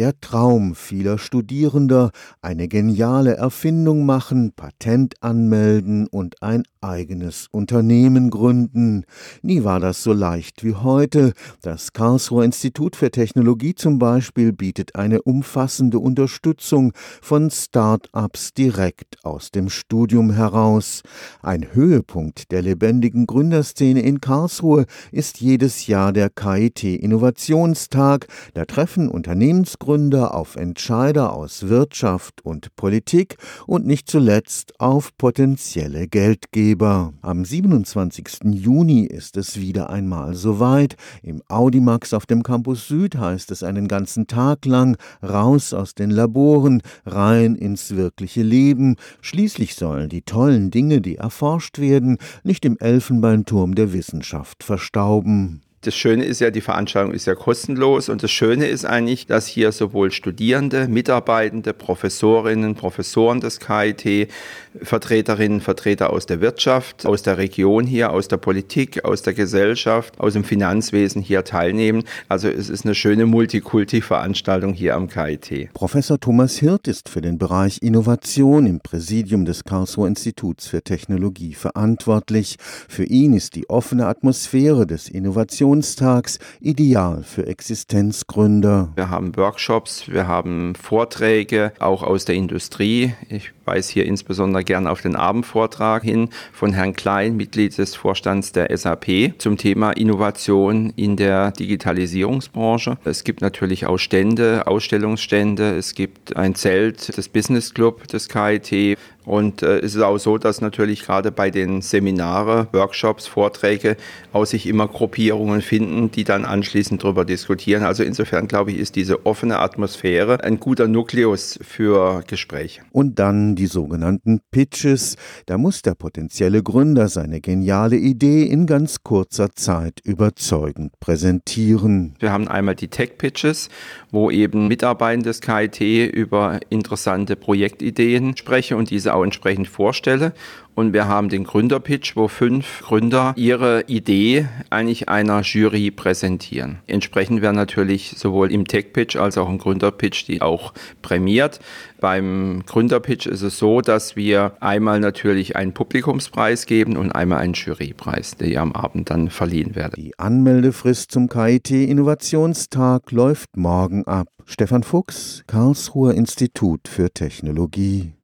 Der Traum vieler Studierender, eine geniale Erfindung machen, Patent anmelden und ein eigenes Unternehmen gründen. Nie war das so leicht wie heute. Das Karlsruher Institut für Technologie zum Beispiel bietet eine umfassende Unterstützung von Start-ups direkt aus dem Studium heraus. Ein Höhepunkt der lebendigen Gründerszene in Karlsruhe ist jedes Jahr der KIT Innovationstag. Da treffen Unternehmensgründer Gründer auf Entscheider aus Wirtschaft und Politik und nicht zuletzt auf potenzielle Geldgeber. Am 27. Juni ist es wieder einmal soweit. Im Audimax auf dem Campus Süd heißt es einen ganzen Tag lang raus aus den Laboren, rein ins wirkliche Leben. Schließlich sollen die tollen Dinge, die erforscht werden, nicht im Elfenbeinturm der Wissenschaft verstauben. Das Schöne ist ja, die Veranstaltung ist ja kostenlos und das Schöne ist eigentlich, dass hier sowohl Studierende, Mitarbeitende, Professorinnen, Professoren des KIT, Vertreterinnen, Vertreter aus der Wirtschaft, aus der Region hier, aus der Politik, aus der Gesellschaft, aus dem Finanzwesen hier teilnehmen. Also es ist eine schöne Multikulti-Veranstaltung hier am KIT. Professor Thomas Hirt ist für den Bereich Innovation im Präsidium des Karlsruher Instituts für Technologie verantwortlich. Für ihn ist die offene Atmosphäre des Innovations Innovationstags ideal für Existenzgründer. Wir haben Workshops, wir haben Vorträge, auch aus der Industrie. Ich weise hier insbesondere gern auf den Abendvortrag hin von Herrn Klein, Mitglied des Vorstands der SAP, zum Thema Innovation in der Digitalisierungsbranche. Es gibt natürlich auch Stände, Ausstellungsstände, es gibt ein Zelt des Business Club des KIT. Und äh, es ist auch so, dass natürlich gerade bei den Seminare, Workshops, Vorträge auch sich immer Gruppierungen finden, die dann anschließend darüber diskutieren. Also insofern glaube ich, ist diese offene Atmosphäre ein guter Nukleus für Gespräche. Und dann die sogenannten Pitches. Da muss der potenzielle Gründer seine geniale Idee in ganz kurzer Zeit überzeugend präsentieren. Wir haben einmal die Tech Pitches, wo eben Mitarbeiter des KIT über interessante Projektideen sprechen und diese auch entsprechend vorstelle. Und wir haben den Gründerpitch, wo fünf Gründer ihre Idee eigentlich einer Jury präsentieren. Entsprechend werden natürlich sowohl im Tech-Pitch als auch im Gründerpitch die auch prämiert. Beim Gründerpitch ist es so, dass wir einmal natürlich einen Publikumspreis geben und einmal einen Jurypreis, der am Abend dann verliehen wird. Die Anmeldefrist zum KIT Innovationstag läuft morgen ab. Stefan Fuchs, Karlsruher Institut für Technologie.